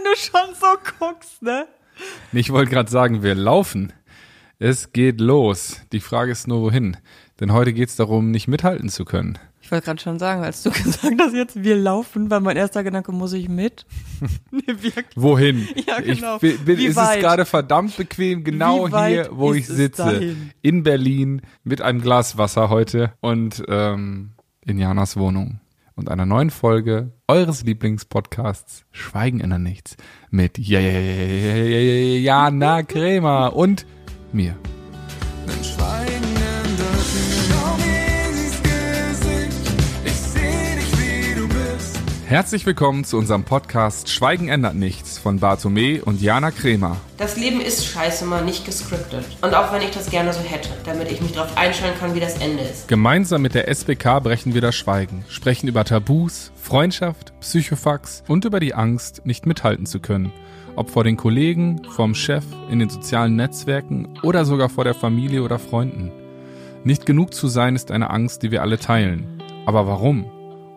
wenn du schon so guckst, ne? Ich wollte gerade sagen, wir laufen. Es geht los. Die Frage ist nur, wohin? Denn heute geht es darum, nicht mithalten zu können. Ich wollte gerade schon sagen, als du gesagt hast, jetzt wir laufen, war mein erster Gedanke, muss ich mit? nee, wirklich. Wohin? Ja, genau. Ich bin, ist es gerade verdammt bequem, genau hier, wo ich sitze. In Berlin mit einem Glas Wasser heute und ähm, in Janas Wohnung und einer neuen Folge eures Lieblingspodcasts Schweigen in der Nichts mit Jana Krämer und mir. Herzlich willkommen zu unserem Podcast Schweigen ändert nichts von Bartome und Jana Kremer. Das Leben ist scheiße mal nicht gescriptet. Und auch wenn ich das gerne so hätte, damit ich mich darauf einstellen kann, wie das Ende ist. Gemeinsam mit der SBK brechen wir das Schweigen, sprechen über Tabus, Freundschaft, Psychofax und über die Angst, nicht mithalten zu können. Ob vor den Kollegen, vom Chef, in den sozialen Netzwerken oder sogar vor der Familie oder Freunden. Nicht genug zu sein ist eine Angst, die wir alle teilen. Aber warum?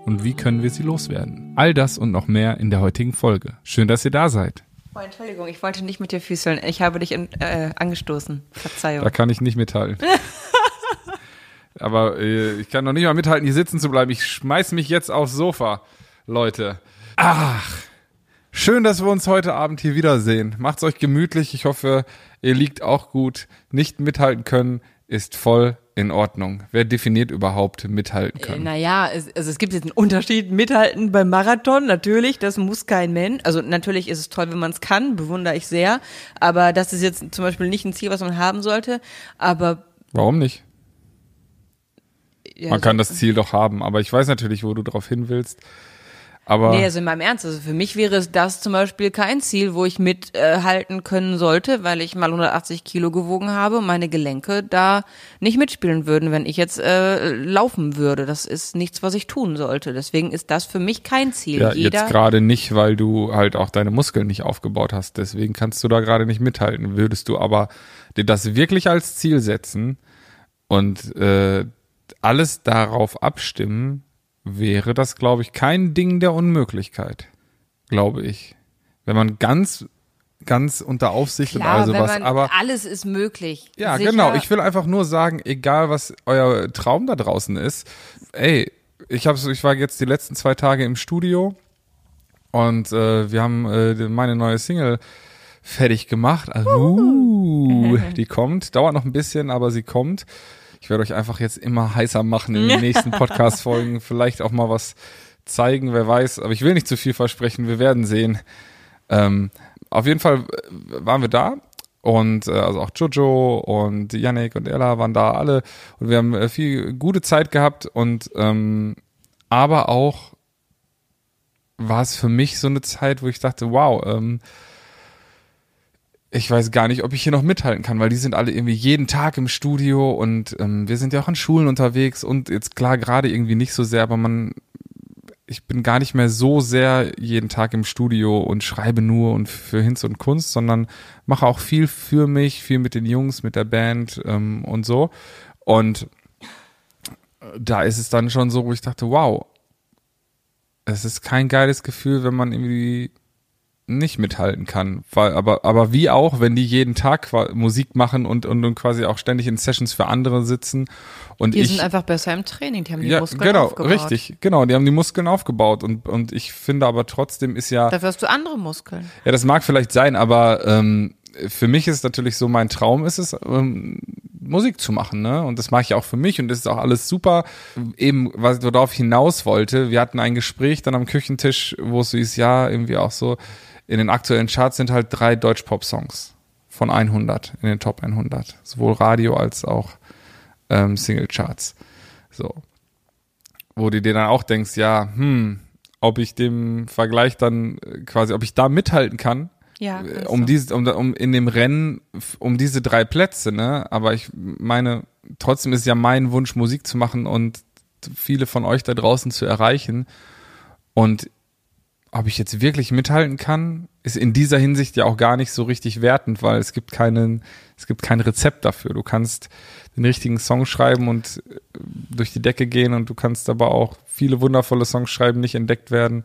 Und wie können wir sie loswerden? All das und noch mehr in der heutigen Folge. Schön, dass ihr da seid. Oh, Entschuldigung, ich wollte nicht mit dir füßeln. Ich habe dich in, äh, angestoßen. Verzeihung. Da kann ich nicht mithalten. Aber äh, ich kann noch nicht mal mithalten, hier sitzen zu bleiben. Ich schmeiß mich jetzt aufs Sofa, Leute. Ach, schön, dass wir uns heute Abend hier wiedersehen. Macht's euch gemütlich. Ich hoffe, ihr liegt auch gut. Nicht mithalten können ist voll in Ordnung. Wer definiert überhaupt mithalten können? Äh, naja, es, also es gibt jetzt einen Unterschied. Mithalten beim Marathon, natürlich, das muss kein Mensch. Also natürlich ist es toll, wenn man es kann, bewundere ich sehr. Aber das ist jetzt zum Beispiel nicht ein Ziel, was man haben sollte. Aber Warum nicht? Ja, man kann das Ziel doch haben, aber ich weiß natürlich, wo du drauf hin willst. Aber nee, also in meinem Ernst. Also für mich wäre das zum Beispiel kein Ziel, wo ich mithalten äh, können sollte, weil ich mal 180 Kilo gewogen habe und meine Gelenke da nicht mitspielen würden, wenn ich jetzt äh, laufen würde. Das ist nichts, was ich tun sollte. Deswegen ist das für mich kein Ziel. Ja, Jeder jetzt gerade nicht, weil du halt auch deine Muskeln nicht aufgebaut hast. Deswegen kannst du da gerade nicht mithalten. Würdest du aber dir das wirklich als Ziel setzen und äh, alles darauf abstimmen, wäre das, glaube ich, kein Ding der Unmöglichkeit. Glaube ich. Wenn man ganz ganz unter Aufsicht Klar, und all sowas. aber alles ist möglich. Ja, Sicher. genau. Ich will einfach nur sagen, egal was euer Traum da draußen ist, ey, ich habe ich war jetzt die letzten zwei Tage im Studio und äh, wir haben äh, meine neue Single fertig gemacht. Also, uh, die kommt, dauert noch ein bisschen, aber sie kommt. Ich werde euch einfach jetzt immer heißer machen in den nächsten Podcast-Folgen. Vielleicht auch mal was zeigen, wer weiß. Aber ich will nicht zu viel versprechen. Wir werden sehen. Ähm, auf jeden Fall äh, waren wir da und äh, also auch Jojo und Yannick und Ella waren da alle und wir haben äh, viel gute Zeit gehabt und ähm, aber auch war es für mich so eine Zeit, wo ich dachte, wow, ähm, ich weiß gar nicht, ob ich hier noch mithalten kann, weil die sind alle irgendwie jeden Tag im Studio und ähm, wir sind ja auch an Schulen unterwegs und jetzt klar gerade irgendwie nicht so sehr, aber man, ich bin gar nicht mehr so sehr jeden Tag im Studio und schreibe nur und für Hinz und Kunst, sondern mache auch viel für mich, viel mit den Jungs, mit der Band ähm, und so. Und da ist es dann schon so, wo ich dachte, wow, es ist kein geiles Gefühl, wenn man irgendwie nicht mithalten kann. Weil, aber, aber wie auch, wenn die jeden Tag Musik machen und, und, und quasi auch ständig in Sessions für andere sitzen. Und die ich, sind einfach besser im Training, die haben die ja, Muskeln genau, aufgebaut. Richtig, genau, die haben die Muskeln aufgebaut. Und, und ich finde aber trotzdem ist ja. Dafür hast du andere Muskeln. Ja, das mag vielleicht sein, aber ähm, für mich ist natürlich so, mein Traum ist es, ähm, Musik zu machen, ne? Und das mache ich auch für mich und das ist auch alles super. Eben, was ich darauf hinaus wollte, wir hatten ein Gespräch dann am Küchentisch, wo es so ist, ja, irgendwie auch so, in den aktuellen Charts sind halt drei Deutsch-Pop-Songs von 100 in den Top 100. Sowohl Radio als auch ähm, Single-Charts. So. Wo du dir dann auch denkst, ja, hm, ob ich dem Vergleich dann äh, quasi, ob ich da mithalten kann, ja, äh, um diese, um, um in dem Rennen, um diese drei Plätze, ne? Aber ich meine, trotzdem ist ja mein Wunsch, Musik zu machen und viele von euch da draußen zu erreichen. Und ob ich jetzt wirklich mithalten kann, ist in dieser Hinsicht ja auch gar nicht so richtig wertend, weil es gibt keinen, es gibt kein Rezept dafür. Du kannst den richtigen Song schreiben und äh, durch die Decke gehen und du kannst aber auch viele wundervolle Songs schreiben, nicht entdeckt werden,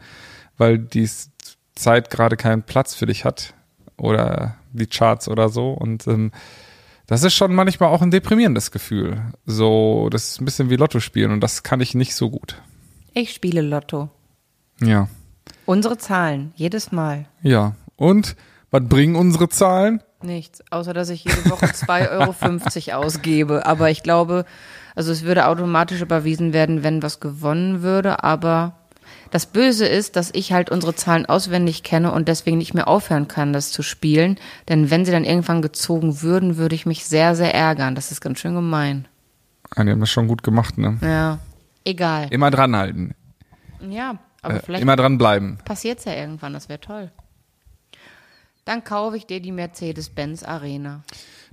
weil dies Zeit gerade keinen Platz für dich hat oder die Charts oder so und ähm, das ist schon manchmal auch ein deprimierendes Gefühl. So, das ist ein bisschen wie Lotto spielen und das kann ich nicht so gut. Ich spiele Lotto. Ja. Unsere Zahlen, jedes Mal. Ja. Und was bringen unsere Zahlen? Nichts, außer dass ich jede Woche 2,50 Euro ausgebe. Aber ich glaube, also es würde automatisch überwiesen werden, wenn was gewonnen würde. Aber das Böse ist, dass ich halt unsere Zahlen auswendig kenne und deswegen nicht mehr aufhören kann, das zu spielen. Denn wenn sie dann irgendwann gezogen würden, würde ich mich sehr, sehr ärgern. Das ist ganz schön gemein. Ja, die haben das schon gut gemacht, ne? Ja, egal. Immer dranhalten. Ja, aber Äh, vielleicht immer dranbleiben. passiert's ja irgendwann. Das wäre toll. Dann kaufe ich dir die Mercedes-Benz Arena.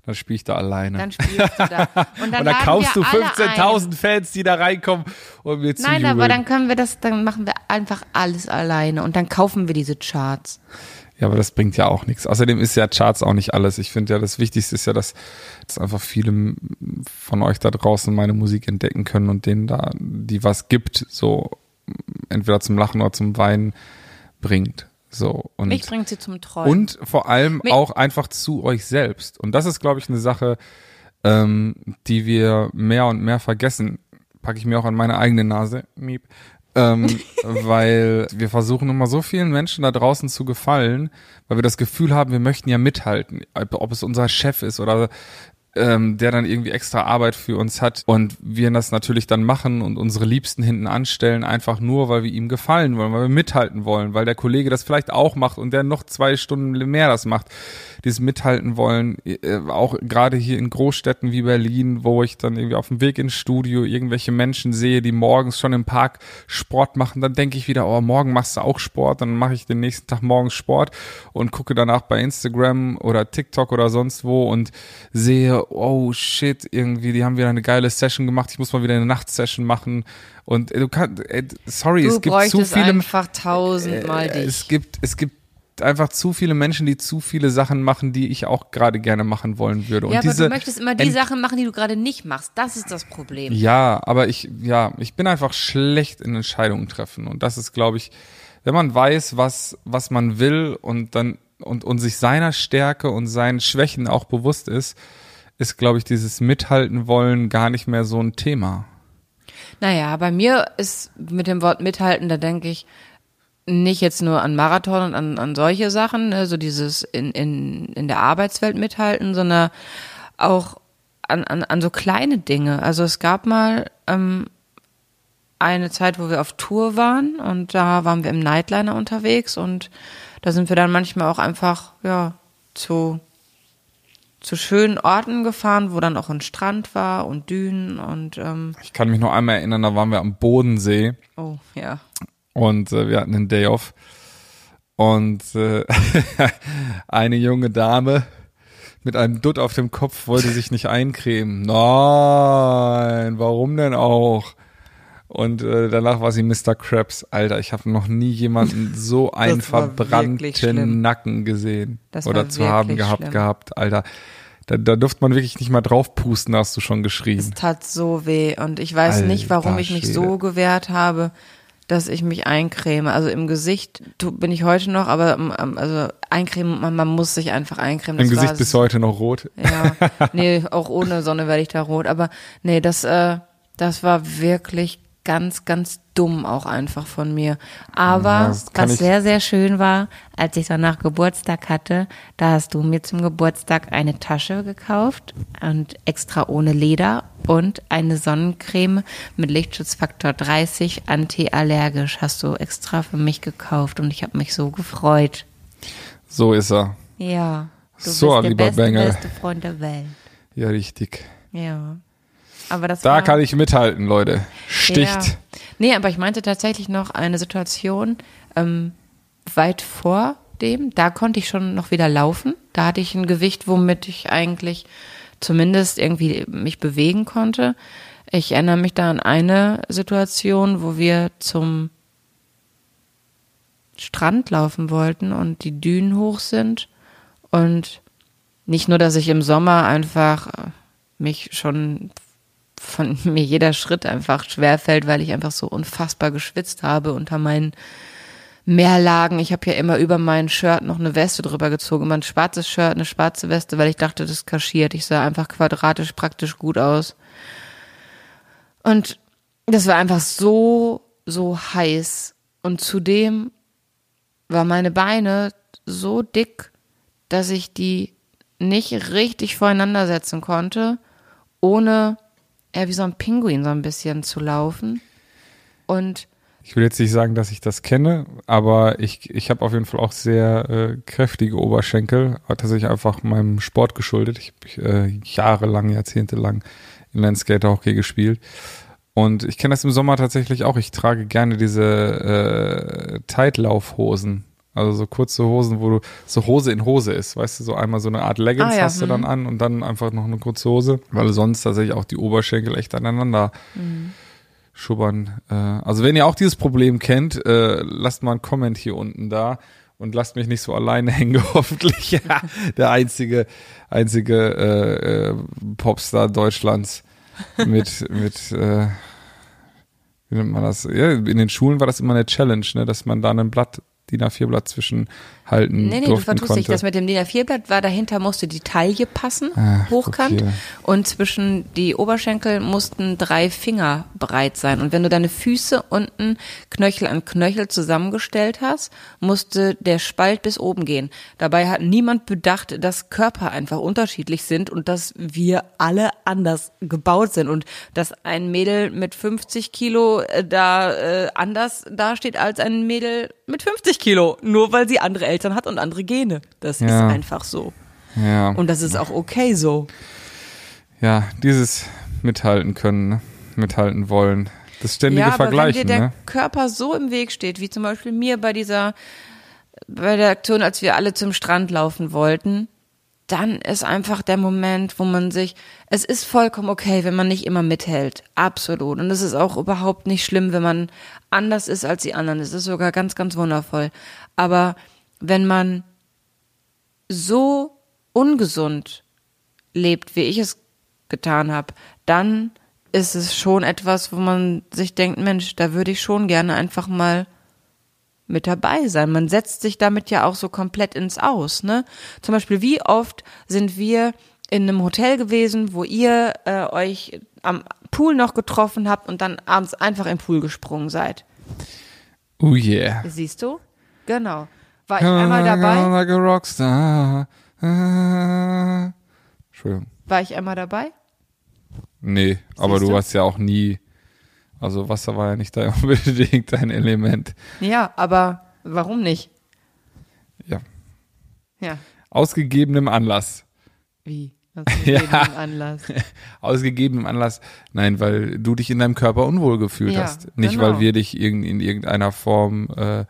Dann spiele ich da alleine. Dann spielst du da. Und dann, und dann kaufst du wir alle ein. 15.000 Fans, die da reinkommen und mir Nein, zujubeln. aber dann können wir das, dann machen wir einfach alles alleine und dann kaufen wir diese Charts. Ja, aber das bringt ja auch nichts. Außerdem ist ja Charts auch nicht alles. Ich finde ja, das Wichtigste ist ja, dass, dass einfach viele von euch da draußen meine Musik entdecken können und denen da, die was gibt, so entweder zum Lachen oder zum Weinen bringt. So. Und, Mich bringt sie zum Träumen. und vor allem Mi- auch einfach zu euch selbst. Und das ist, glaube ich, eine Sache, ähm, die wir mehr und mehr vergessen. Packe ich mir auch an meine eigene Nase. Miep. Ähm, weil wir versuchen immer so vielen Menschen da draußen zu gefallen, weil wir das Gefühl haben, wir möchten ja mithalten. Ob es unser Chef ist oder ähm, der dann irgendwie extra Arbeit für uns hat und wir das natürlich dann machen und unsere Liebsten hinten anstellen, einfach nur, weil wir ihm gefallen wollen, weil wir mithalten wollen, weil der Kollege das vielleicht auch macht und der noch zwei Stunden mehr das macht, dieses Mithalten wollen, äh, auch gerade hier in Großstädten wie Berlin, wo ich dann irgendwie auf dem Weg ins Studio irgendwelche Menschen sehe, die morgens schon im Park Sport machen, dann denke ich wieder, oh, morgen machst du auch Sport, dann mache ich den nächsten Tag morgens Sport und gucke danach bei Instagram oder TikTok oder sonst wo und sehe, oh shit, irgendwie, die haben wieder eine geile Session gemacht, ich muss mal wieder eine Nachtsession machen und äh, du kannst, äh, sorry, du es gibt zu viele, einfach tausendmal äh, dich. es gibt, es gibt einfach zu viele Menschen, die zu viele Sachen machen, die ich auch gerade gerne machen wollen würde. Und ja, aber du möchtest immer die Ent- Sachen machen, die du gerade nicht machst. Das ist das Problem. ja, aber ich, ja, ich bin einfach schlecht in Entscheidungen treffen. Und das ist, glaube ich, wenn man weiß, was, was man will und dann, und, und sich seiner Stärke und seinen Schwächen auch bewusst ist, ist, glaube ich, dieses Mithalten wollen gar nicht mehr so ein Thema. Naja, bei mir ist mit dem Wort mithalten, da denke ich nicht jetzt nur an Marathon und an, an solche Sachen, ne, so dieses in, in, in der Arbeitswelt mithalten, sondern auch an, an, an so kleine Dinge. Also es gab mal ähm, eine Zeit, wo wir auf Tour waren und da waren wir im Nightliner unterwegs und da sind wir dann manchmal auch einfach, ja, zu, zu schönen Orten gefahren, wo dann auch ein Strand war und Dünen und ähm, Ich kann mich noch einmal erinnern, da waren wir am Bodensee oh ja. und äh, wir hatten einen Day off und äh, eine junge Dame mit einem Dutt auf dem Kopf wollte sich nicht eincremen. Nein, warum denn auch? Und äh, danach war sie Mr. Krabs. Alter, ich habe noch nie jemanden so einen verbrannten. Nacken gesehen Das oder zu haben gehabt schlimm. gehabt. Alter, da, da durfte man wirklich nicht mal drauf pusten, hast du schon geschrien. Es tat so weh und ich weiß nicht, warum Alter ich mich Schwede. so gewehrt habe, dass ich mich eincreme. Also im Gesicht bin ich heute noch, aber ähm, ähm, also eincremen, man, man muss sich einfach eincremen. Im Das Gesicht war bis heute noch rot. Ja, nee, auch ohne Sonne werde ich da rot. Aber nee, das, äh, das war wirklich ganz, ganz dumm auch einfach von mir. Aber Ja, was sehr, sehr schön war, als ich danach Geburtstag hatte, da hast du mir zum Geburtstag eine Tasche gekauft und extra ohne Leder und eine Sonnencreme mit Lichtschutzfaktor 30 antiallergisch hast du extra für mich gekauft und ich habe mich so gefreut. So ist er. Ja. Du So, bist der lieber beste, Bengel. beste Freund der Welt. Ja, richtig. Ja. Aber das Da war, kann ich mithalten, Leute. Sticht. Ja. Nee, aber ich meinte tatsächlich noch eine Situation ähm, weit vor dem. Da konnte ich schon noch wieder laufen. Da hatte ich ein Gewicht, womit ich eigentlich zumindest irgendwie mich bewegen konnte. Ich erinnere mich da an eine Situation, wo wir zum Strand laufen wollten und die Dünen hoch sind. Und nicht nur, dass ich im Sommer einfach mich schon von mir jeder Schritt einfach schwerfällt, weil ich einfach so unfassbar geschwitzt habe unter meinen mehr Lagen. Ich habe ja immer über mein Shirt noch eine Weste drüber gezogen, immer ein schwarzes Shirt, eine schwarze Weste, weil ich dachte, das kaschiert. Ich sah einfach quadratisch praktisch gut aus. Und das war einfach so, so heiß. Und zudem war meine Beine so dick, dass ich die nicht richtig voreinander setzen konnte, ohne eher wie so ein Pinguin so ein bisschen zu laufen. Und Ich will jetzt nicht sagen, dass ich das kenne, aber ich, ich habe auf jeden Fall auch sehr äh, kräftige Oberschenkel. Hat tatsächlich einfach meinem Sport geschuldet. Ich habe äh, jahrelang, jahrzehntelang Inline-Skater-Hockey gespielt. Und ich kenne das im Sommer tatsächlich auch. Ich trage gerne diese äh, Tight-Laufhosen. Also so kurze Hosen, wo du so Hose in Hose ist, weißt du, so einmal so eine Art Leggings Ah ja, hast du dann an und dann einfach noch eine kurze Hose, weil sonst tatsächlich auch die Oberschenkel echt aneinander schubbern. Äh, also wenn ihr auch dieses Problem kennt, äh, lasst mal einen Comment hier unten da und lasst mich nicht so alleine hängen, hoffentlich. Der einzige, einzige äh, äh, Popstar Deutschlands mit, mit äh, wie nennt man das? Ja, in den Schulen war das immer eine Challenge, ne, dass man da ein Blatt, DIN A4-Blatt zwischen halten Nee, nee, du vertust konnte. dich. Das mit dem DIN A4-Blatt war dahinter, musste die Taille passen, Ah, hochkant. okay. Und zwischen die Oberschenkel mussten drei Finger breit sein. Und wenn du deine Füße unten Knöchel an Knöchel zusammengestellt hast, musste der Spalt bis oben gehen. Dabei hat niemand bedacht, dass Körper einfach unterschiedlich sind und dass wir alle anders gebaut sind und dass ein Mädel mit 50 Kilo äh, da äh, anders dasteht als ein Mädel mit 50 Kilo, nur weil sie andere Eltern hat und andere Gene. Das ist Ja. einfach so. ja. Und das ist auch okay so. ja, dieses mithalten können, ne? mithalten wollen. Das ständige ja, aber Vergleichen, wenn dir der ne? Körper so im Weg steht, wie zum Beispiel mir bei dieser, bei der Aktion, als wir alle zum Strand laufen wollten, dann ist einfach der Moment, wo man sich, es ist vollkommen okay, wenn man nicht immer mithält. Absolut. Und es ist auch überhaupt nicht schlimm, wenn man anders ist als die anderen. Es ist sogar ganz, ganz wundervoll. Aber wenn man so ungesund lebt, wie ich es getan habe, dann ist es schon etwas, wo man sich denkt, Mensch, da würde ich schon gerne einfach mal mit dabei sein. Man setzt sich damit ja auch so komplett ins Aus, ne? Zum Beispiel, wie oft sind wir in einem Hotel gewesen, wo ihr äh, euch am Pool noch getroffen habt und dann abends einfach im Pool gesprungen seid. Oh yeah. Siehst du? Genau. War ich einmal dabei? Like a Rockstar. Entschuldigung. War ich einmal dabei? Nee, aber Siehst du du? hast ja auch nie, also Wasser war ja nicht da unbedingt dein Element. Ja, aber warum nicht? Ja. Ja. Aus gegebenem Anlass. Wie? Aus Ja. gegebenem Anlass. Aus gegebenem Anlass. Nein, weil du dich in deinem Körper unwohl gefühlt Ja, hast. Nicht, genau. weil wir dich irgend, in irgendeiner Form äh,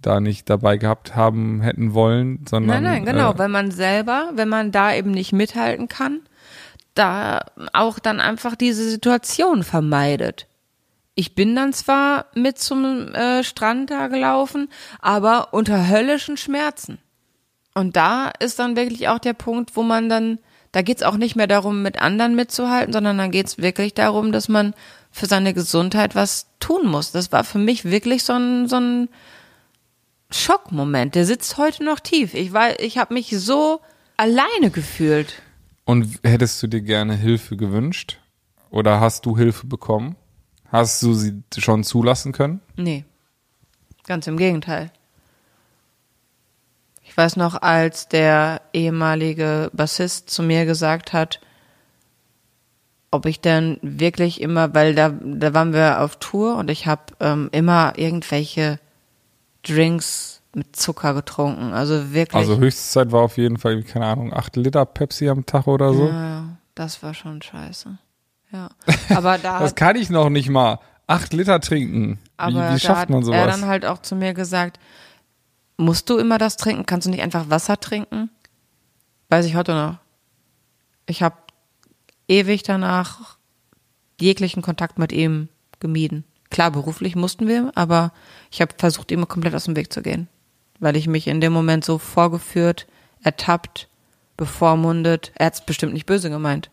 da nicht dabei gehabt haben hätten wollen, sondern. Nein, nein, genau, Äh, weil man selber, wenn man da eben nicht mithalten kann, da auch dann einfach diese Situation vermeidet. Ich bin dann zwar mit zum äh, Strand da gelaufen, aber unter höllischen Schmerzen. Und da ist dann wirklich auch der Punkt, wo man dann, da geht's auch nicht mehr darum, mit anderen mitzuhalten, sondern dann geht's wirklich darum, dass man für seine Gesundheit was tun muss. Das war für mich wirklich so ein, so ein Schockmoment. Der sitzt heute noch tief. Ich war, ich habe mich so alleine gefühlt. Und hättest du dir gerne Hilfe gewünscht? Oder hast du Hilfe bekommen? Hast du sie schon zulassen können? Nee. Ganz im Gegenteil. Ich weiß noch, als der ehemalige Bassist zu mir gesagt hat, ob ich denn wirklich immer, weil da, da waren wir auf Tour und ich habe ähm, immer irgendwelche Drinks mit Zucker getrunken. Also wirklich. Also Höchstzeit war auf jeden Fall, keine Ahnung, acht Liter Pepsi am Tag oder so. ja, das war schon scheiße. Ja. Aber da Das kann ich noch nicht mal. Acht Liter trinken. Aber wie wie schafft man er sowas? dann halt auch zu mir gesagt, musst du immer das trinken? Kannst du nicht einfach Wasser trinken? Weiß ich heute noch. Ich habe ewig danach jeglichen Kontakt mit ihm gemieden. Klar, beruflich mussten wir, aber ich habe versucht, ihm komplett aus dem Weg zu gehen, weil ich mich in dem Moment so vorgeführt, ertappt, bevormundet. Er hat es bestimmt nicht böse gemeint,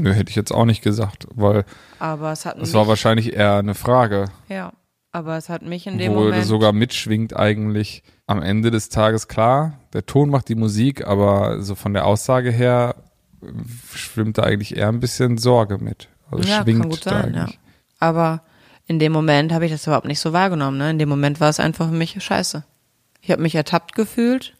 Nö, hätte ich jetzt auch nicht gesagt, weil aber es hat es war wahrscheinlich eher eine Frage. ja, Aber es hat mich in dem wo Moment. sogar mitschwingt eigentlich am Ende des Tages klar, der Ton macht die Musik, aber so von der Aussage her äh, schwimmt da eigentlich eher ein bisschen Sorge mit. Also ja, schwingt kann gut da sein, ja. Aber in dem Moment habe ich das überhaupt nicht so wahrgenommen. Ne? In dem Moment war es einfach für mich scheiße. Ich habe mich ertappt gefühlt.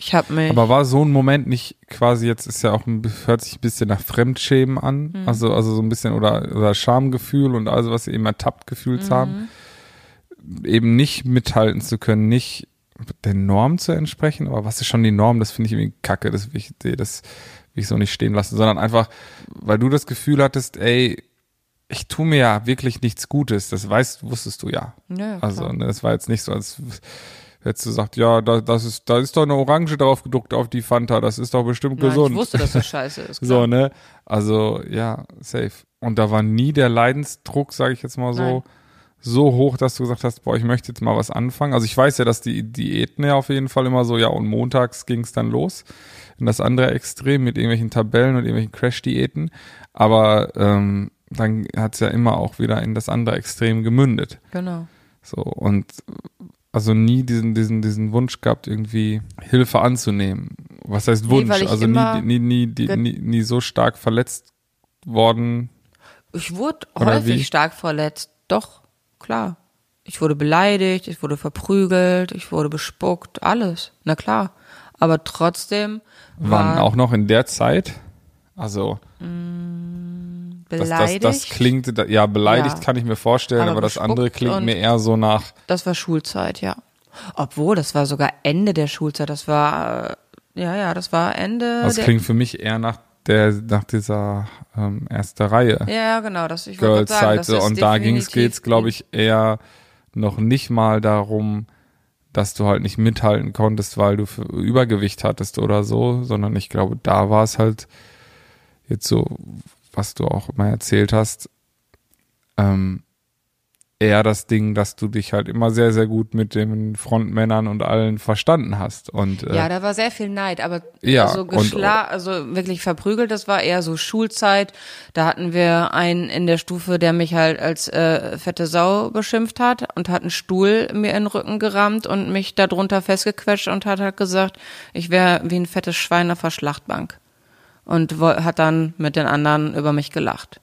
Ich habe mich. Aber war so ein Moment nicht quasi jetzt ist ja auch ein, hört sich ein bisschen nach Fremdschämen an, Mhm. also also so ein bisschen oder oder Schamgefühl und also was sie eben ertappt gefühlt Mhm. haben, eben nicht mithalten zu können, nicht der Norm zu entsprechen, aber was ist schon die Norm? Das finde ich irgendwie kacke, das will ich, das will ich so nicht stehen lassen, sondern einfach, weil du das Gefühl hattest, ey, ich tue mir ja wirklich nichts Gutes, das weißt, wusstest du ja. ja, Also, ne, das war jetzt nicht so, als du gesagt, ja, da, das ist, da ist doch eine Orange drauf gedruckt auf die Fanta, das ist doch bestimmt Nein, gesund. Ich wusste, dass das scheiße ist. so, Klar. ne? Also, ja, safe. Und da war nie der Leidensdruck, sage ich jetzt mal so, Nein. so hoch, dass du gesagt hast, boah, ich möchte jetzt mal was anfangen. Also ich weiß ja, dass die Diäten ja auf jeden Fall immer so, ja, und montags ging es dann los. In das andere Extrem mit irgendwelchen Tabellen und irgendwelchen Crash-Diäten. Aber ähm, dann hat es ja immer auch wieder in das andere Extrem gemündet. Genau. So, und also nie diesen, diesen, diesen Wunsch gehabt, irgendwie Hilfe anzunehmen. Was heißt Nee, Wunsch? ich also nie, nie, nie, die, nie, nie so stark verletzt worden. Ich wurde Oder häufig wie? stark verletzt. Doch, klar. Ich wurde beleidigt, ich wurde verprügelt, ich wurde bespuckt, alles. Na klar. Aber trotzdem Wann war auch noch in der Zeit? Also, das, das, beleidigt. das klingt, ja, beleidigt Ja. kann ich mir vorstellen, aber, Aber das andere klingt mir eher so nach, Das war Schulzeit, ja. Obwohl, das war sogar Ende der Schulzeit. Das war, äh, ja, ja, das war Ende das klingt für mich eher nach der, nach dieser ähm, erste Reihe. ja, genau. Das, ich gerade sagen, das ist und da ging es geht's, glaube ich, eher noch nicht mal darum, dass du halt nicht mithalten konntest, weil du für Übergewicht hattest oder so, sondern ich glaube, da war es halt jetzt so, was du auch immer erzählt hast, ähm, eher das Ding, dass du dich halt immer sehr, sehr gut mit den Frontmännern und allen verstanden hast. Und äh, Ja, da war sehr viel Neid, aber Ja, also und- geschla also wirklich verprügelt, das war eher so Schulzeit. Da hatten wir einen in der Stufe, der mich halt als äh, fette Sau beschimpft hat und hat einen Stuhl mir in den Rücken gerammt und mich darunter festgequetscht und hat halt gesagt, ich wäre wie ein fettes Schwein auf der Schlachtbank. Und hat dann mit den anderen über mich gelacht.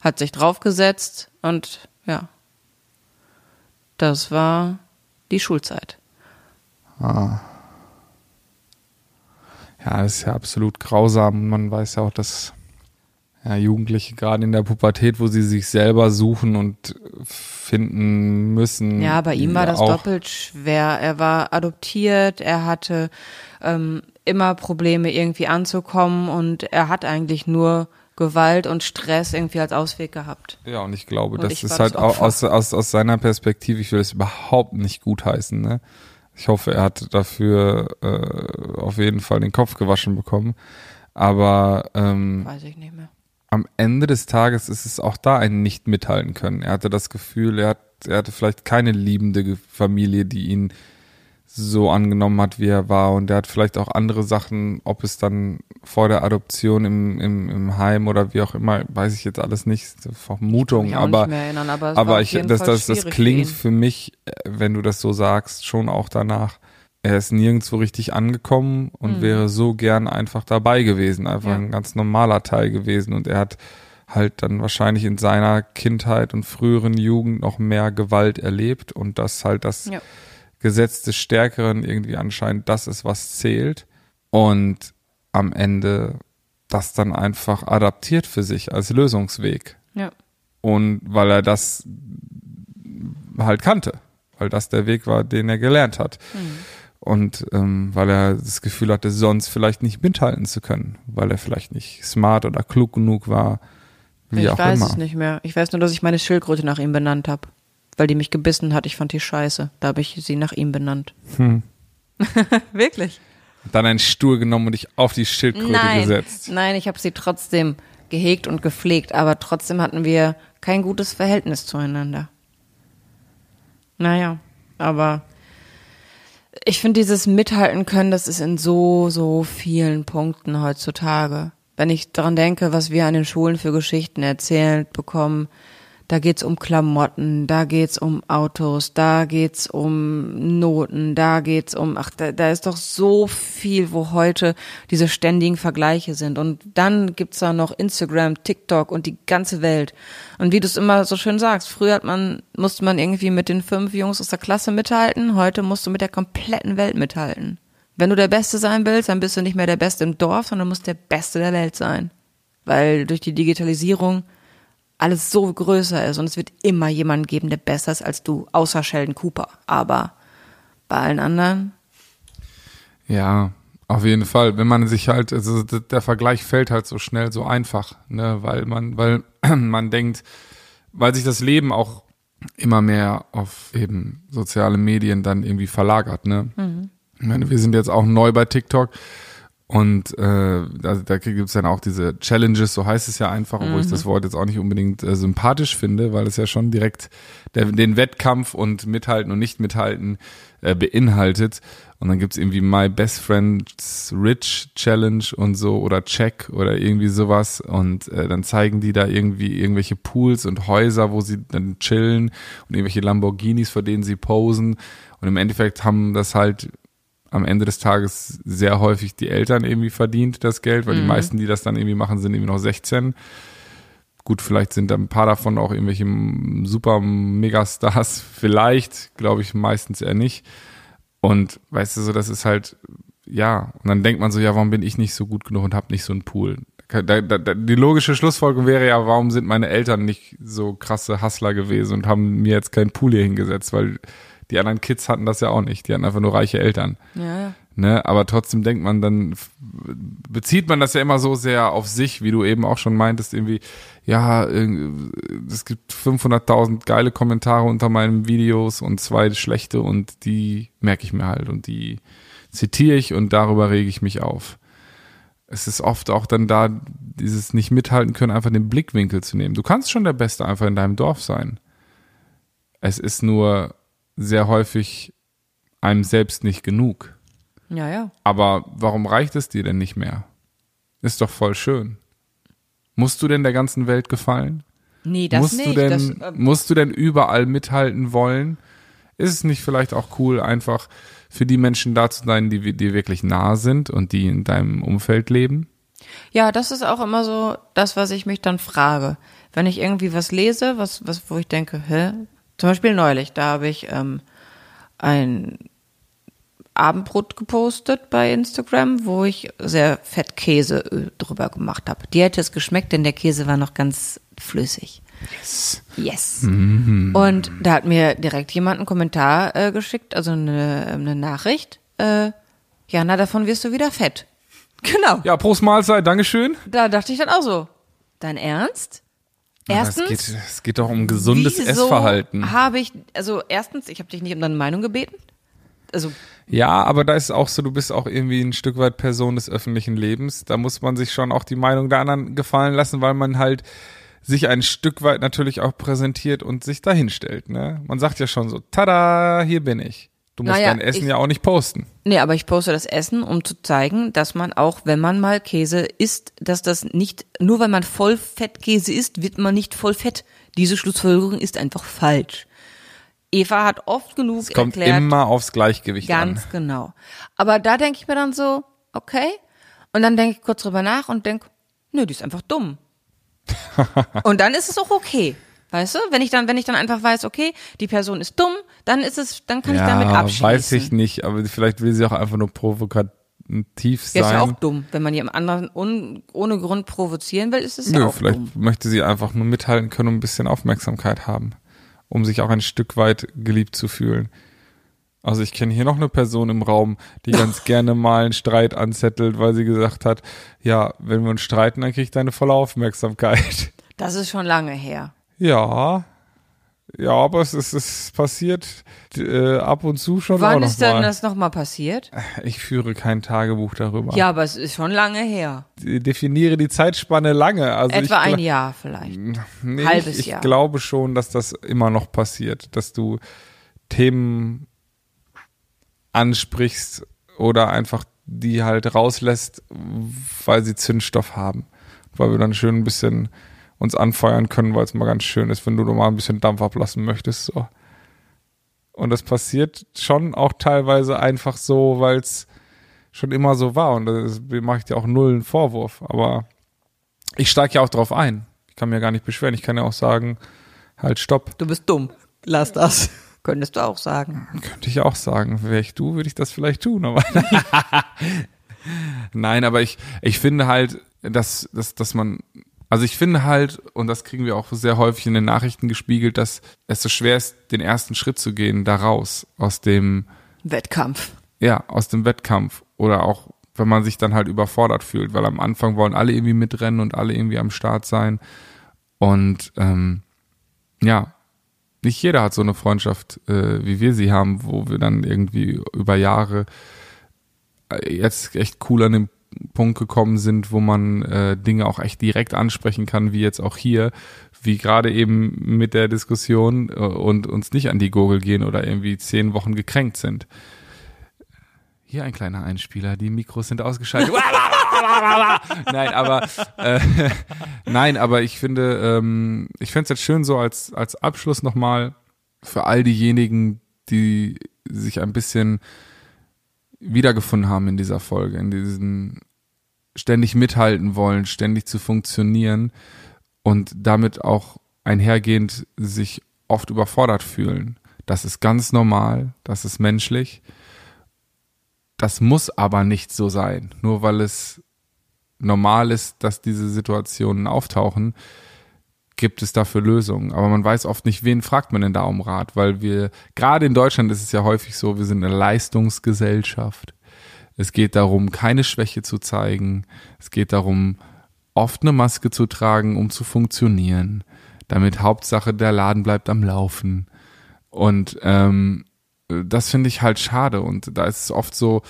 Hat sich draufgesetzt und ja. Das war die Schulzeit. Ja, das ist ja absolut grausam. Man weiß ja auch, dass ja, Jugendliche gerade in der Pubertät, wo sie sich selber suchen und finden müssen. Ja, bei ihm war das doppelt schwer. Er war adoptiert, er hatte ähm, immer Probleme irgendwie anzukommen und er hat eigentlich nur Gewalt und Stress irgendwie als Ausweg gehabt. Ja, und ich glaube, Und das ich ist halt auch aus, aus, aus seiner Perspektive, ich will es überhaupt nicht gutheißen. Ne? Ich hoffe, er hat dafür äh, auf jeden Fall den Kopf gewaschen bekommen. Aber ähm, Weiß ich nicht mehr. am Ende des Tages ist es auch da ein nicht mithalten können. Er hatte das Gefühl, er, hat, er hatte vielleicht keine liebende Familie, die ihn so angenommen hat, wie er war. Und er hat vielleicht auch andere Sachen, ob es dann vor der Adoption im, im, im Heim oder wie auch immer, weiß ich jetzt alles nicht, Vermutung. Aber erinnern, aber aber ich, das, das, das klingt für mich, äh, wenn du das so sagst, schon auch danach. Er ist nirgendwo richtig angekommen und wäre so gern einfach dabei gewesen, einfach. Ja. ein ganz normaler Teil gewesen. Und er hat halt dann wahrscheinlich in seiner Kindheit und früheren Jugend noch mehr Gewalt erlebt und das halt das Ja. Gesetz des Stärkeren irgendwie anscheinend das ist, was zählt. Und am Ende das dann einfach adaptiert für sich als Lösungsweg. Ja. Und weil er das halt kannte, weil das der Weg war, den er gelernt hat. Und ähm, weil er das Gefühl hatte, sonst vielleicht nicht mithalten zu können, weil er vielleicht nicht smart oder klug genug war, wie ich auch weiß immer. es nicht mehr. Ich weiß nur, dass ich meine Schildkröte nach ihm benannt habe. Weil die mich gebissen hat. Ich fand die scheiße. Da habe ich sie nach ihm benannt. Hm. Wirklich? Dann einen Stuhl genommen und dich auf die Schildkröte Nein, gesetzt. nein, ich habe sie trotzdem gehegt und gepflegt, aber trotzdem hatten wir kein gutes Verhältnis zueinander. Naja, aber ich finde dieses Mithalten können, das ist in so, so vielen Punkten heutzutage. Wenn ich daran denke, was wir an den Schulen für Geschichten erzählt bekommen, Da geht's um Klamotten, da geht's um Autos, da geht's um Noten, da geht's um, ach, da, da ist doch so viel, wo heute diese ständigen Vergleiche sind. Und dann gibt's da noch Instagram, TikTok und die ganze Welt. Und wie du es immer so schön sagst, früher hat man, musste man irgendwie mit den fünf Jungs aus der Klasse mithalten, heute musst du mit der kompletten Welt mithalten. Wenn du der Beste sein willst, dann bist du nicht mehr der Beste im Dorf, sondern musst der Beste der Welt sein. Weil durch die Digitalisierung alles so größer ist und es wird immer jemanden geben, der besser ist als du, außer Sheldon Cooper. Aber bei allen anderen. Ja, auf jeden Fall. Wenn man sich halt, also der Vergleich fällt halt so schnell, so einfach, ne, weil man, weil man denkt, weil sich das Leben auch immer mehr auf eben soziale Medien dann irgendwie verlagert, ne. Mhm. Ich meine, wir sind jetzt auch neu bei TikTok und äh, da, da gibt es dann auch diese Challenges, so heißt es ja einfach, obwohl mhm. ich das Wort jetzt auch nicht unbedingt äh, sympathisch finde, weil es ja schon direkt der, den Wettkampf und Mithalten und Nicht-Mithalten äh, beinhaltet. Und dann gibt's irgendwie My Best Friend's Rich Challenge und so oder Check oder irgendwie sowas. Und äh, dann zeigen die da irgendwie irgendwelche Pools und Häuser, wo sie dann chillen und irgendwelche Lamborghinis, vor denen sie posen. Und im Endeffekt haben das halt am Ende des Tages sehr häufig die Eltern irgendwie verdient, das Geld, weil mhm. die meisten, die das dann irgendwie machen, sind irgendwie noch 16. Gut, vielleicht sind da ein paar davon auch irgendwelche super Megastars, vielleicht, glaube ich meistens eher nicht. Und weißt du so, das ist halt, ja, und dann denkt man so, ja, warum bin ich nicht so gut genug und habe nicht so einen Pool? Da, da, da, die logische Schlussfolgerung wäre ja, warum sind meine Eltern nicht so krasse Hustler gewesen und haben mir jetzt keinen Pool hier hingesetzt, weil die anderen Kids hatten das ja auch nicht. Die hatten einfach nur reiche Eltern. Ja, ja. Ne? Aber trotzdem denkt man dann, bezieht man das ja immer so sehr auf sich, wie du eben auch schon meintest, irgendwie, ja, es gibt 500.000 geile Kommentare unter meinen Videos und zwei schlechte und die merke ich mir halt und die zitiere ich und darüber rege ich mich auf. Es ist oft auch dann da, dieses nicht mithalten können, einfach den Blickwinkel zu nehmen. Du kannst schon der Beste einfach in deinem Dorf sein. Es ist nur sehr häufig einem selbst nicht genug. Ja, ja. Aber warum reicht es dir denn nicht mehr? Ist doch voll schön. Musst du denn der ganzen Welt gefallen? Nee, das musst nicht. Du denn, das, äh, musst du denn überall mithalten wollen? Ist es nicht vielleicht auch cool, einfach für die Menschen da zu sein, die dir wirklich nah sind und die in deinem Umfeld leben? Ja, das ist auch immer so das, was ich mich dann frage. Wenn ich irgendwie was lese, was, was, wo ich denke, hä, zum Beispiel neulich, da habe ich ähm, ein Abendbrot gepostet bei Instagram, wo ich sehr fett Käse drüber gemacht habe. Die hätte es geschmeckt, denn der Käse war noch ganz flüssig. Yes. Yes. Mhm. Und da hat mir direkt jemand einen Kommentar äh, geschickt, also eine, eine Nachricht. Äh, ja, na, davon wirst du wieder fett. Genau. Ja, Prost Mahlzeit, Dankeschön. Da dachte ich dann auch so, dein Ernst? Erstens, es, geht, es geht doch um gesundes Essverhalten. Habe ich, also erstens, ich habe dich nicht um deine Meinung gebeten. Also ja, aber da ist auch so, du bist auch irgendwie ein Stück weit Person des öffentlichen Lebens. Da muss man sich schon auch die Meinung der anderen gefallen lassen, weil man halt sich ein Stück weit natürlich auch präsentiert und sich dahinstellt. Ne? Man sagt ja schon so, tada, hier bin ich. Du musst Naja, dein Essen ich- ja auch nicht posten. Nee, aber ich poste das Essen, um zu zeigen, dass man auch, wenn man mal Käse isst, dass das nicht, nur weil man Vollfettkäse isst, wird man nicht voll fett. Diese Schlussfolgerung ist einfach falsch. Eva hat oft genug Es kommt erklärt, immer aufs Gleichgewicht ganz an. genau. Aber da denke ich mir dann so, okay. Und dann denke ich kurz drüber nach und denke, nö, die ist einfach dumm. und dann ist es auch okay. Weißt du, wenn ich dann, wenn ich dann einfach weiß, okay, die Person ist dumm, dann ist es, dann kann ich damit abschließen. weiß ich nicht, aber vielleicht will sie auch einfach nur provokativ Der ist ja sein. auch dumm. Wenn man jemand anderen un, ohne Grund provozieren will, ist es ja Nö, auch vielleicht dumm. möchte sie einfach nur mithalten können und ein bisschen Aufmerksamkeit haben, um sich auch ein Stück weit geliebt zu fühlen. Also ich kenne hier noch eine Person im Raum, die ganz gerne mal einen Streit anzettelt, weil sie gesagt hat, ja, wenn wir uns streiten, dann krieg ich deine volle Aufmerksamkeit. Das ist schon lange her. Ja, ja, aber es ist, es passiert äh, ab und zu schon Wann ist denn mal. das nochmal passiert? Ich führe kein Tagebuch darüber. Ja, aber es ist schon lange her. Definiere die Zeitspanne lange. Also Etwa ich, ein Jahr vielleicht. Nee, Halbes ich, ich Jahr. glaube schon, dass das immer noch passiert, dass du Themen ansprichst oder einfach die halt rauslässt, weil sie Zündstoff haben. Weil wir dann schön ein bisschen uns anfeuern können, weil es mal ganz schön ist, wenn du mal ein bisschen Dampf ablassen möchtest. So. Und das passiert schon auch teilweise einfach so, weil es schon immer so war. Und das mache ich dir auch null einen Vorwurf. Aber ich steige ja auch drauf ein. Ich kann mir gar nicht beschweren. Ich kann ja auch sagen, halt, stopp. Du bist dumm. Lass das. Könntest du auch sagen. Könnte ich auch sagen. Wäre ich du, würde ich das vielleicht tun. Aber Nein, aber ich, ich finde halt, dass, dass, dass man also ich finde halt, und das kriegen wir auch sehr häufig in den Nachrichten gespiegelt, dass es so schwer ist, den ersten Schritt zu gehen, da raus, aus dem Wettkampf. Ja, aus dem Wettkampf. Oder auch, wenn man sich dann halt überfordert fühlt, weil am Anfang wollen alle irgendwie mitrennen und alle irgendwie am Start sein. Und ähm, ja, nicht jeder hat so eine Freundschaft, äh, wie wir sie haben, wo wir dann irgendwie über Jahre äh, jetzt echt cool an dem Punkt gekommen sind, wo man äh, Dinge auch echt direkt ansprechen kann, wie jetzt auch hier, wie gerade eben mit der Diskussion äh, und uns nicht an die Gurgel gehen oder irgendwie zehn Wochen gekränkt sind. Hier ein kleiner Einspieler, die Mikros sind ausgeschaltet. nein, aber äh, nein, aber ich finde, ähm, ich fände es jetzt schön so als als Abschluss nochmal für all diejenigen, die sich ein bisschen wiedergefunden haben in dieser Folge, in diesen ständig mithalten wollen, ständig zu funktionieren und damit auch einhergehend sich oft überfordert fühlen. Das ist ganz normal, das ist menschlich. Das muss aber nicht so sein. Nur weil es normal ist, dass diese Situationen auftauchen, gibt es dafür Lösungen. Aber man weiß oft nicht, wen fragt man denn da um Rat, weil wir, gerade in Deutschland ist es ja häufig so, wir sind eine Leistungsgesellschaft. Es geht darum, keine Schwäche zu zeigen. Es geht darum, oft eine Maske zu tragen, um zu funktionieren. Damit Hauptsache der Laden bleibt am Laufen. Und ähm, das finde ich halt schade. Und da ist es oft so,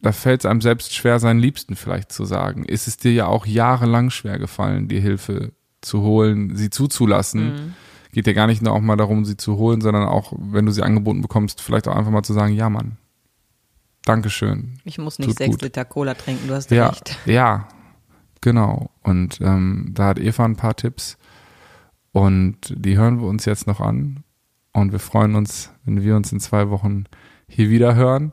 da fällt es einem selbst schwer, seinen Liebsten vielleicht zu sagen. Ist es dir ja auch jahrelang schwer gefallen, dir Hilfe zu holen, sie zuzulassen. Mhm. Geht ja gar nicht nur auch mal darum, sie zu holen, sondern auch, wenn du sie angeboten bekommst, vielleicht auch einfach mal zu sagen, ja Mann, Dankeschön. Ich muss nicht Tut sechs gut. Liter Cola trinken, du hast ja, recht. Ja, genau. Und ähm, da hat Eva ein paar Tipps und die hören wir uns jetzt noch an. Und wir freuen uns, wenn wir uns in zwei Wochen hier wieder hören.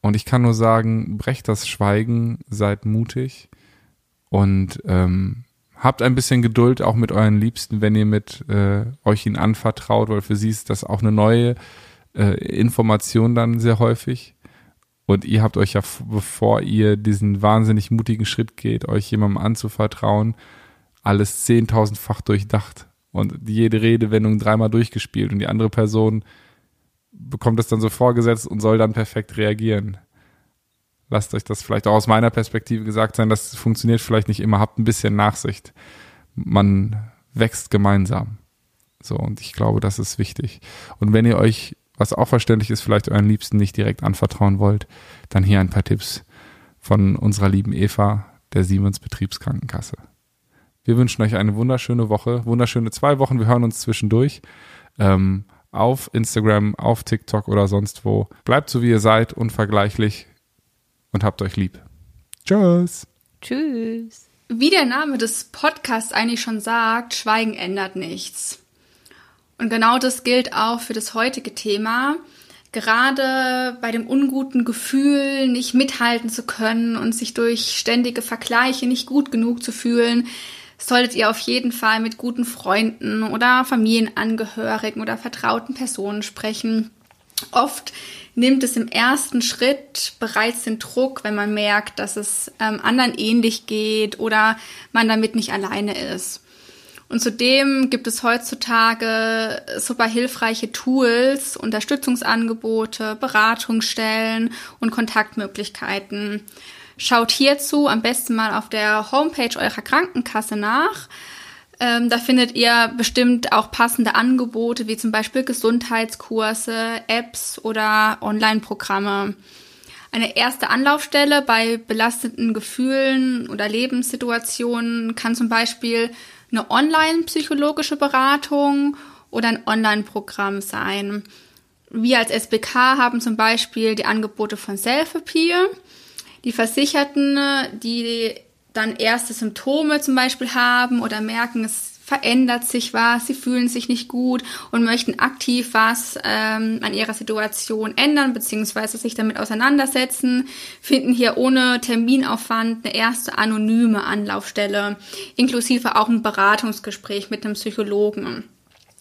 Und ich kann nur sagen, brecht das Schweigen, seid mutig und ähm, habt ein bisschen Geduld auch mit euren Liebsten, wenn ihr mit äh, euch ihn anvertraut, weil für sie ist das auch eine neue äh, Information dann sehr häufig. Und ihr habt euch ja, bevor ihr diesen wahnsinnig mutigen Schritt geht, euch jemandem anzuvertrauen, alles zehntausendfach durchdacht und jede Redewendung dreimal durchgespielt und die andere Person bekommt es dann so vorgesetzt und soll dann perfekt reagieren. Lasst euch das vielleicht auch aus meiner Perspektive gesagt sein, das funktioniert vielleicht nicht immer, habt ein bisschen Nachsicht. Man wächst gemeinsam. So, und ich glaube, das ist wichtig. Und wenn ihr euch was auch verständlich ist, vielleicht euren Liebsten nicht direkt anvertrauen wollt, dann hier ein paar Tipps von unserer lieben Eva, der Siemens Betriebskrankenkasse. Wir wünschen euch eine wunderschöne Woche, wunderschöne zwei Wochen. Wir hören uns zwischendurch ähm, auf Instagram, auf TikTok oder sonst wo. Bleibt so, wie ihr seid, unvergleichlich und habt euch lieb. Tschüss. Tschüss. Wie der Name des Podcasts eigentlich schon sagt, Schweigen ändert nichts. Und genau das gilt auch für das heutige Thema. Gerade bei dem unguten Gefühl, nicht mithalten zu können und sich durch ständige Vergleiche nicht gut genug zu fühlen, solltet ihr auf jeden Fall mit guten Freunden oder Familienangehörigen oder vertrauten Personen sprechen. Oft nimmt es im ersten Schritt bereits den Druck, wenn man merkt, dass es ähm, anderen ähnlich geht oder man damit nicht alleine ist. Und zudem gibt es heutzutage super hilfreiche Tools, Unterstützungsangebote, Beratungsstellen und Kontaktmöglichkeiten. Schaut hierzu am besten mal auf der Homepage eurer Krankenkasse nach. Ähm, da findet ihr bestimmt auch passende Angebote, wie zum Beispiel Gesundheitskurse, Apps oder Online-Programme. Eine erste Anlaufstelle bei belasteten Gefühlen oder Lebenssituationen kann zum Beispiel eine online-psychologische Beratung oder ein Online-Programm sein. Wir als SBK haben zum Beispiel die Angebote von Self-Appeal. Die Versicherten, die dann erste Symptome zum Beispiel haben oder merken, es verändert sich was, sie fühlen sich nicht gut und möchten aktiv was ähm, an ihrer Situation ändern bzw. sich damit auseinandersetzen, finden hier ohne Terminaufwand eine erste anonyme Anlaufstelle, inklusive auch ein Beratungsgespräch mit einem Psychologen.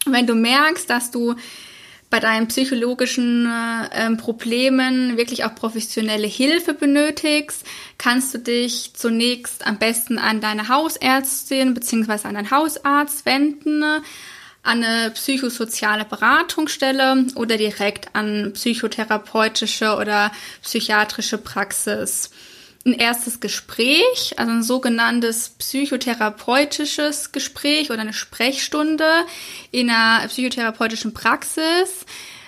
Wenn du merkst, dass du bei deinen psychologischen äh, Problemen wirklich auch professionelle Hilfe benötigst, kannst du dich zunächst am besten an deine Hausärztin bzw. an deinen Hausarzt wenden, an eine psychosoziale Beratungsstelle oder direkt an psychotherapeutische oder psychiatrische Praxis ein erstes Gespräch, also ein sogenanntes psychotherapeutisches Gespräch oder eine Sprechstunde in einer psychotherapeutischen Praxis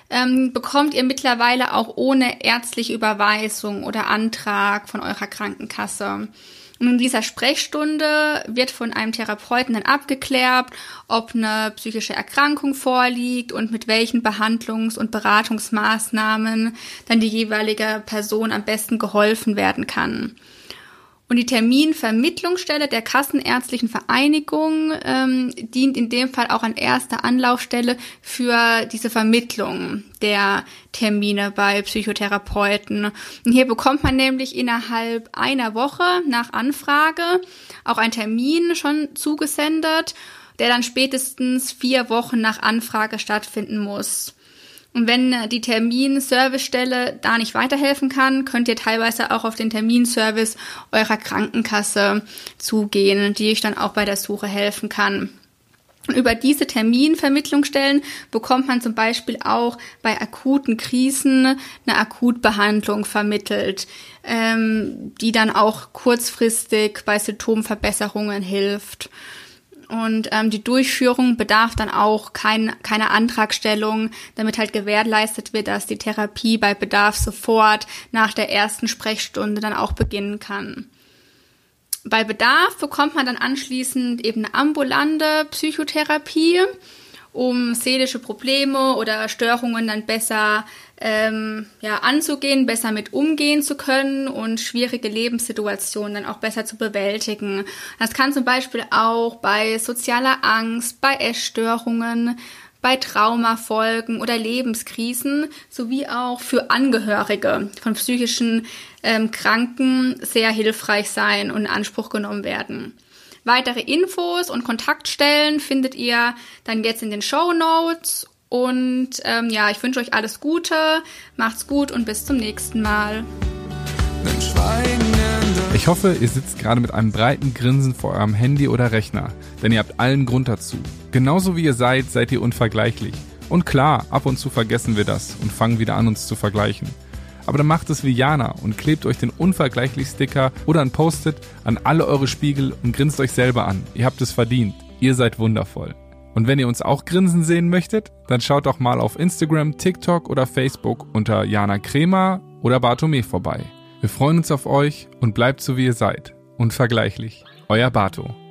ähm, bekommt ihr mittlerweile auch ohne ärztliche Überweisung oder Antrag von eurer Krankenkasse. In dieser Sprechstunde wird von einem Therapeuten dann abgeklärt, ob eine psychische Erkrankung vorliegt und mit welchen Behandlungs- und Beratungsmaßnahmen dann die jeweilige Person am besten geholfen werden kann. Und die Terminvermittlungsstelle der Kassenärztlichen Vereinigung ähm, dient in dem Fall auch an erster Anlaufstelle für diese Vermittlung der Termine bei Psychotherapeuten. Und hier bekommt man nämlich innerhalb einer Woche nach Anfrage auch einen Termin schon zugesendet, der dann spätestens vier Wochen nach Anfrage stattfinden muss. Und wenn die Terminservicestelle da nicht weiterhelfen kann, könnt ihr teilweise auch auf den Terminservice eurer Krankenkasse zugehen, die euch dann auch bei der Suche helfen kann. Über diese Terminvermittlungsstellen bekommt man zum Beispiel auch bei akuten Krisen eine Akutbehandlung vermittelt, ähm, die dann auch kurzfristig bei Symptomverbesserungen hilft. Und ähm, die Durchführung bedarf dann auch kein, keiner Antragstellung, damit halt gewährleistet wird, dass die Therapie bei Bedarf sofort nach der ersten Sprechstunde dann auch beginnen kann. Bei Bedarf bekommt man dann anschließend eben eine ambulante Psychotherapie, um seelische Probleme oder Störungen dann besser ähm, ja, anzugehen, besser mit umgehen zu können und schwierige Lebenssituationen dann auch besser zu bewältigen. Das kann zum Beispiel auch bei sozialer Angst, bei Essstörungen, bei Traumafolgen oder Lebenskrisen sowie auch für Angehörige von psychischen ähm, Kranken sehr hilfreich sein und in Anspruch genommen werden. Weitere Infos und Kontaktstellen findet ihr dann jetzt in den Show Notes. Und ähm, ja, ich wünsche euch alles Gute, macht's gut und bis zum nächsten Mal. Ich hoffe, ihr sitzt gerade mit einem breiten Grinsen vor eurem Handy oder Rechner, denn ihr habt allen Grund dazu. Genauso wie ihr seid, seid ihr unvergleichlich. Und klar, ab und zu vergessen wir das und fangen wieder an, uns zu vergleichen. Aber dann macht es wie Jana und klebt euch den Unvergleichlich-Sticker oder ein Post-it an alle eure Spiegel und grinst euch selber an. Ihr habt es verdient. Ihr seid wundervoll. Und wenn ihr uns auch grinsen sehen möchtet, dann schaut doch mal auf Instagram, TikTok oder Facebook unter Jana Kremer oder Bartome vorbei. Wir freuen uns auf euch und bleibt so wie ihr seid. Unvergleichlich. Euer Bato.